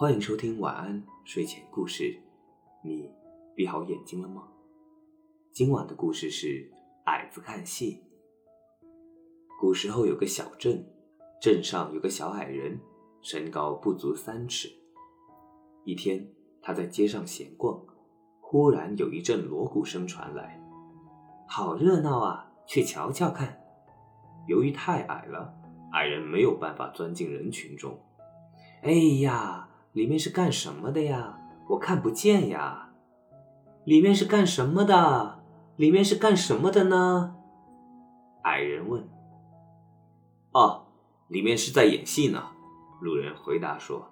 欢迎收听晚安睡前故事，你闭好眼睛了吗？今晚的故事是矮子看戏。古时候有个小镇，镇上有个小矮人，身高不足三尺。一天，他在街上闲逛，忽然有一阵锣鼓声传来，好热闹啊！去瞧瞧看。由于太矮了，矮人没有办法钻进人群中。哎呀！里面是干什么的呀？我看不见呀。里面是干什么的？里面是干什么的呢？矮人问。哦，里面是在演戏呢。路人回答说。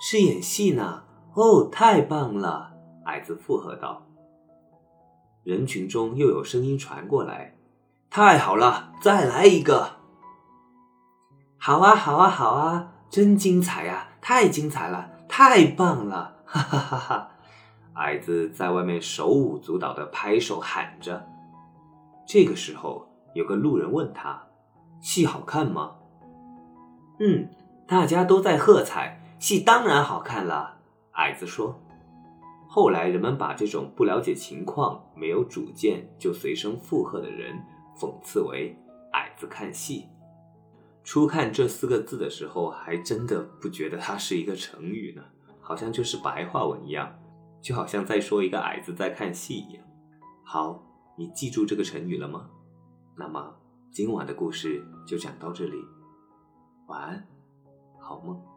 是演戏呢？哦，太棒了！矮子附和道。人群中又有声音传过来。太好了，再来一个。好啊，好啊，好啊。真精彩呀！太精彩了，太棒了！哈哈哈哈！矮子在外面手舞足蹈的拍手喊着。这个时候，有个路人问他：“戏好看吗？”“嗯，大家都在喝彩，戏当然好看了。”矮子说。后来，人们把这种不了解情况、没有主见就随声附和的人，讽刺为“矮子看戏”。初看这四个字的时候，还真的不觉得它是一个成语呢，好像就是白话文一样，就好像在说一个矮子在看戏一样。好，你记住这个成语了吗？那么今晚的故事就讲到这里，晚安，好梦。